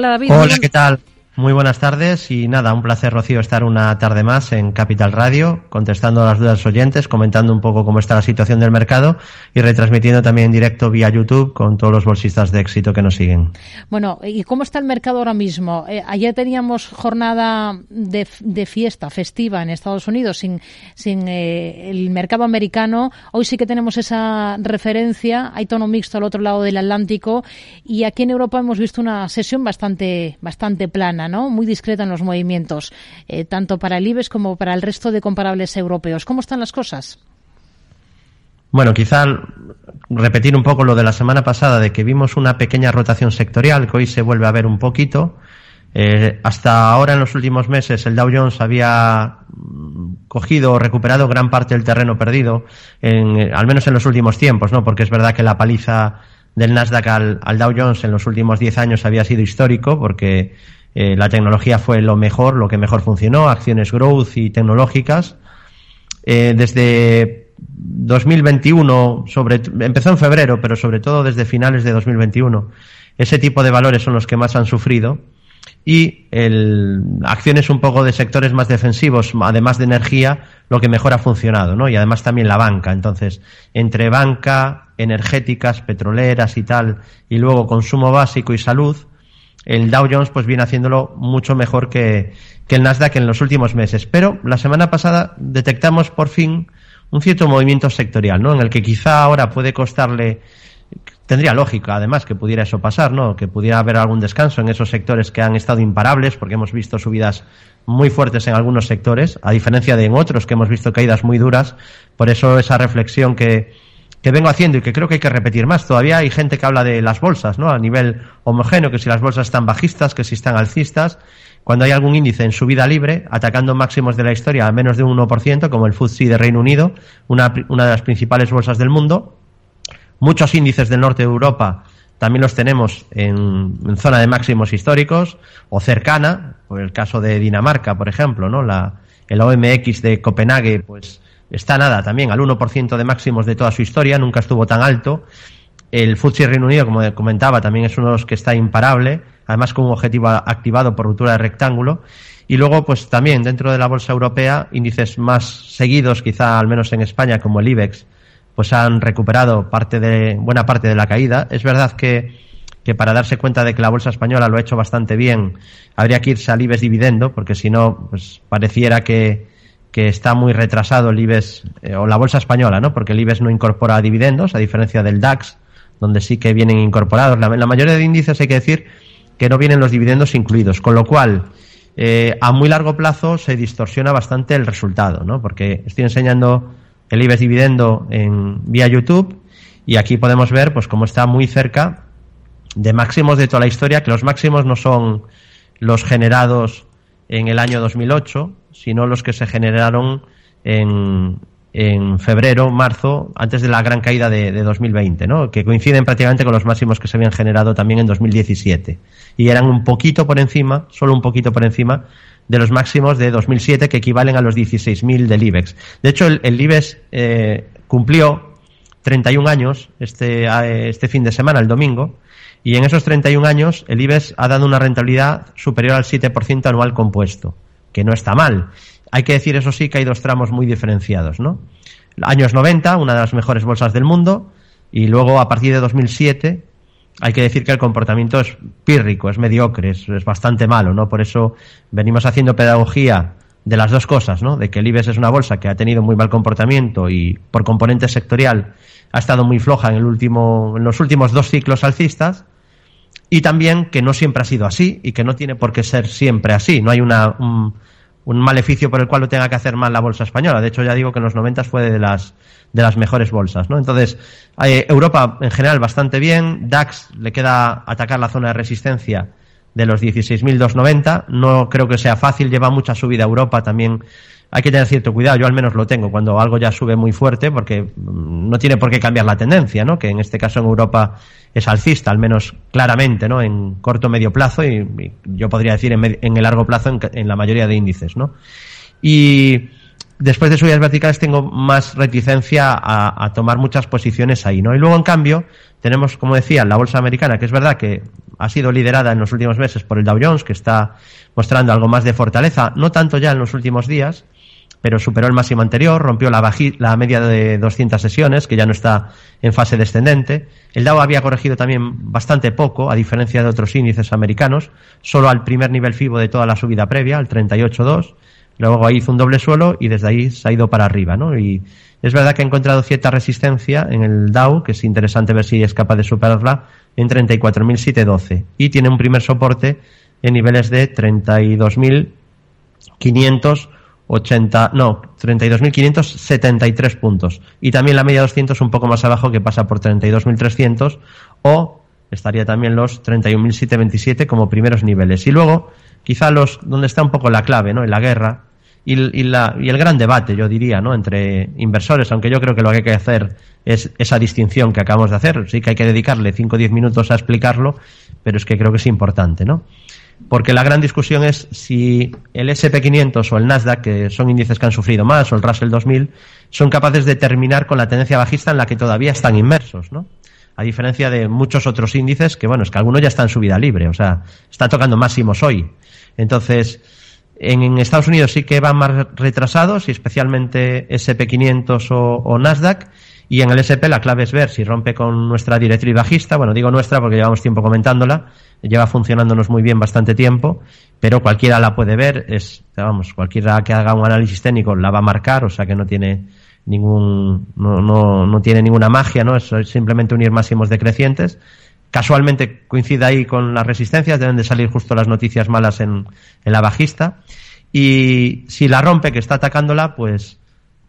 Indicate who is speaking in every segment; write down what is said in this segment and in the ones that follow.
Speaker 1: Hola David.
Speaker 2: Hola, ¿qué tal? Muy buenas tardes y nada, un placer, Rocío, estar una tarde más en Capital Radio, contestando a las dudas oyentes, comentando un poco cómo está la situación del mercado y retransmitiendo también en directo vía YouTube con todos los bolsistas de éxito que nos siguen.
Speaker 1: Bueno, ¿y cómo está el mercado ahora mismo? Eh, ayer teníamos jornada de, fiesta, festiva en Estados Unidos, sin, eh, el mercado americano. Hoy sí que tenemos esa referencia, hay tono mixto al otro lado del Atlántico y aquí en Europa hemos visto una sesión bastante, bastante plana. Muy discreta en los movimientos, eh, tanto para el IBEX como para el resto de comparables europeos. ¿Cómo están las cosas?
Speaker 2: Bueno, quizá repetir un poco lo de la semana pasada, de que vimos una pequeña rotación sectorial, que hoy se vuelve a ver un poquito. Eh, hasta ahora, en los últimos meses, el Dow Jones había cogido o recuperado gran parte del terreno perdido, en, al menos en los últimos tiempos, ¿no? Porque es verdad que la paliza del Nasdaq al, al Dow Jones en los últimos 10 años había sido histórico, porque eh, la tecnología fue lo mejor, lo que mejor funcionó, acciones growth y tecnológicas. Eh, desde 2021, sobre, empezó en febrero, pero sobre todo desde finales de 2021, ese tipo de valores son los que más han sufrido y acciones un poco de sectores más defensivos, además de energía, lo que mejor ha funcionado, ¿no? Y además también la banca. Entonces, entre banca, energéticas, petroleras y tal, y luego consumo básico y salud, el Dow Jones pues viene haciéndolo mucho mejor que, el Nasdaq en los últimos meses. Pero la semana pasada detectamos por fin un cierto movimiento sectorial, ¿no? En el que quizá ahora puede costarle tendría lógica además que pudiera eso pasar, ¿no? Que pudiera haber algún descanso en esos sectores que han estado imparables porque hemos visto subidas muy fuertes en algunos sectores, a diferencia de en otros que hemos visto caídas muy duras. Por eso esa reflexión que que vengo haciendo y que creo que hay que repetir más. Todavía hay gente que habla de las bolsas, ¿no? A nivel homogéneo, que si las bolsas están bajistas, que si están alcistas. Cuando hay algún índice en subida libre, atacando máximos de la historia a menos de un 1%, como el FTSE de Reino Unido, una, una de las principales bolsas del mundo. Muchos índices del norte de Europa también los tenemos en, zona de máximos históricos o cercana, por el caso de Dinamarca, por ejemplo, ¿no? La, el OMX de Copenhague, pues está nada también al 1% de máximos de toda su historia, nunca estuvo tan alto. El FTSE Reino Unido, como comentaba, también es uno de los que está imparable, además con un objetivo activado por ruptura de rectángulo. Y luego, pues también dentro de la bolsa europea, índices más seguidos, quizá al menos en España, como el IBEX, pues han recuperado parte de, buena parte de la caída. Es verdad que, que para darse cuenta de que la bolsa española lo ha hecho bastante bien, habría que irse al IBEX dividendo, porque si no, pues pareciera que, que está muy retrasado el IBEX eh, o la bolsa española, ¿no? Porque el IBEX no incorpora dividendos, a diferencia del DAX, donde sí que vienen incorporados. La, la mayoría de índices hay que decir que no vienen los dividendos incluidos, con lo cual eh, a muy largo plazo se distorsiona bastante el resultado, ¿no? Porque estoy enseñando el IBEX dividendo en vía YouTube y aquí podemos ver pues cómo está muy cerca de máximos de toda la historia, que los máximos no son los generados en el año 2008, sino los que se generaron en, en febrero, marzo, antes de la gran caída de, de, 2020, ¿no? que coinciden prácticamente con los máximos que se habían generado también en 2017. Y eran un poquito por encima, solo un poquito por encima, de los máximos de 2007, que equivalen a los 16.000 del IBEX. De hecho, el, el IBEX eh, cumplió 31 años este, este fin de semana, el domingo, y en esos 31 años el IBEX ha dado una rentabilidad superior al 7% anual compuesto, que no está mal. Hay que decir, eso sí, que hay dos tramos muy diferenciados, ¿no? Años 90, una de las mejores bolsas del mundo, y luego a partir de 2007 hay que decir que el comportamiento es pírrico, es mediocre, es, bastante malo, ¿no? Por eso venimos haciendo pedagogía de las dos cosas, ¿no? De que el IBEX es una bolsa que ha tenido muy mal comportamiento y por componente sectorial ha estado muy floja en, el último, en los últimos dos ciclos alcistas y también que no siempre ha sido así y que no tiene por qué ser siempre así. No hay una, un, un maleficio por el cual lo tenga que hacer mal la bolsa española. De hecho, ya digo que en los 90 fue de las, de las mejores bolsas. ¿no? Entonces, eh, Europa en general bastante bien. DAX le queda atacar la zona de resistencia de los 16.290. No creo que sea fácil, lleva mucha subida a Europa también hay que tener cierto cuidado, yo al menos lo tengo cuando algo ya sube muy fuerte, porque mm, no tiene por qué cambiar la tendencia, ¿no? Que en este caso en Europa es alcista, al menos claramente, ¿no? En corto medio plazo y, yo podría decir en, en, el largo plazo en, en, la mayoría de índices, ¿no? Y después de subidas verticales tengo más reticencia a, tomar muchas posiciones ahí, ¿no? Y luego, en cambio, tenemos, como decía, la bolsa americana, que es verdad que ha sido liderada en los últimos meses por el Dow Jones, que está mostrando algo más de fortaleza, no tanto ya en los últimos días, pero superó el máximo anterior, rompió la, la media de 200 sesiones, que ya no está en fase descendente. El Dow había corregido también bastante poco, a diferencia de otros índices americanos, solo al primer nivel FIBO de toda la subida previa, al 38.2. Luego ahí hizo un doble suelo y desde ahí se ha ido para arriba, ¿no? Y es verdad que ha encontrado cierta resistencia en el Dow, que es interesante ver si es capaz de superarla, en 34.712. Y tiene un primer soporte en niveles de 32.500 80, no, 32.573 puntos. Y también la media 200 un poco más abajo que pasa por 32.300 o estaría también los 31.727 como primeros niveles. Y luego, quizá los, donde está un poco la clave, ¿no? En la guerra y, y, la, y el gran debate, yo diría, ¿no? Entre inversores, aunque yo creo que lo que hay que hacer es esa distinción que acabamos de hacer. Sí que hay que dedicarle 5 o 10 minutos a explicarlo, pero es que creo que es importante, ¿no? porque la gran discusión es si el SP500 o el Nasdaq, que son índices que han sufrido más, o el Russell 2000, son capaces de terminar con la tendencia bajista en la que todavía están inmersos, ¿no? A diferencia de muchos otros índices que, bueno, es que algunos ya están en subida libre, o sea, está tocando máximos hoy. Entonces, en, Estados Unidos sí que van más retrasados, y especialmente SP500 o, o Nasdaq, y en el SP la clave es ver si rompe con nuestra directriz bajista, bueno, digo nuestra porque llevamos tiempo comentándola, lleva funcionándonos muy bien bastante tiempo, pero cualquiera la puede ver, es, vamos, cualquiera que haga un análisis técnico la va a marcar, o sea que no tiene ningún, no, no, no tiene ninguna magia, ¿no? Es simplemente unir máximos decrecientes. Casualmente coincide ahí con las resistencias, deben de salir justo las noticias malas en, en la bajista. Y si la rompe, que está atacándola, pues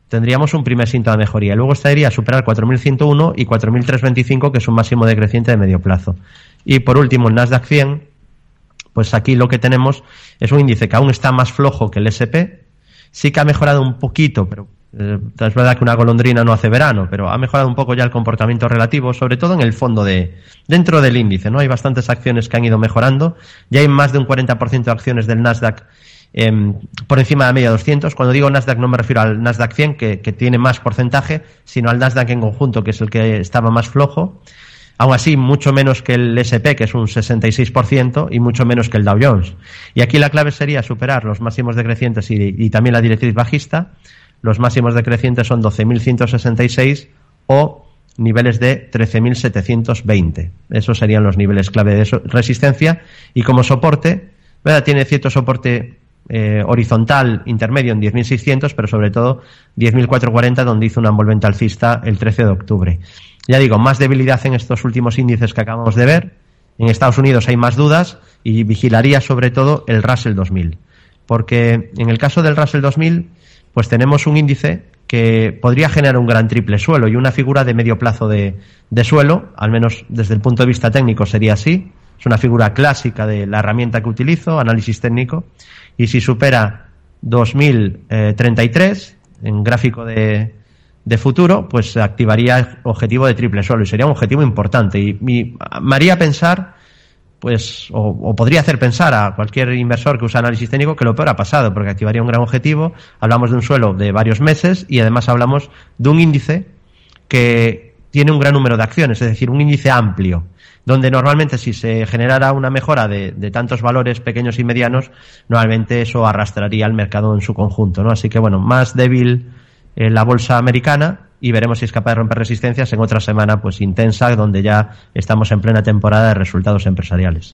Speaker 2: tendríamos un primer síntoma de mejoría. Luego estaría a superar 4.101 y 4.325, que es un máximo decreciente de medio plazo. Y por último, el Nasdaq 100, pues aquí lo que tenemos es un índice que aún está más flojo que el SP. Sí que ha mejorado un poquito, pero es verdad que una golondrina no hace verano, pero ha mejorado un poco ya el comportamiento relativo, sobre todo en el fondo de, dentro del índice, ¿no? Hay bastantes acciones que han ido mejorando. Ya hay más de un 40% de acciones del Nasdaq Em, por encima de la media 200. Cuando digo Nasdaq no me refiero al Nasdaq 100, que, tiene más porcentaje, sino al Nasdaq en conjunto, que es el que estaba más flojo. Aún así, mucho menos que el SP, que es un 66%, y mucho menos que el Dow Jones. Y aquí la clave sería superar los máximos decrecientes y, y también la directriz bajista. Los máximos decrecientes son 12.166 o niveles de 13.720. Esos serían los niveles clave de resistencia. Y como soporte, ¿verdad? tiene cierto soporte eh, horizontal intermedio en 10.600, pero sobre todo 10.440, donde hizo una envolvente alcista el 13 de octubre. Ya digo, más debilidad en estos últimos índices que acabamos de ver. En Estados Unidos hay más dudas y vigilaría sobre todo el Russell 2000. Porque en el caso del Russell 2000, pues tenemos un índice que podría generar un gran triple suelo y una figura de medio plazo de, de suelo, al menos desde el punto de vista técnico sería así. Es una figura clásica de la herramienta que utilizo, análisis técnico, y si supera 2033 en gráfico de, de futuro, pues activaría el objetivo de triple suelo y sería un objetivo importante. Y, me haría pensar, pues, o, podría hacer pensar a cualquier inversor que usa análisis técnico que lo peor ha pasado, porque activaría un gran objetivo. Hablamos de un suelo de varios meses y además hablamos de un índice que tiene un gran número de acciones, es decir, un índice amplio donde normalmente si se generara una mejora de, tantos valores pequeños y medianos, normalmente eso arrastraría al mercado en su conjunto, ¿no? Así que bueno, más débil eh, la bolsa americana y veremos si es capaz de romper resistencias en otra semana pues intensa donde ya estamos en plena temporada de resultados empresariales.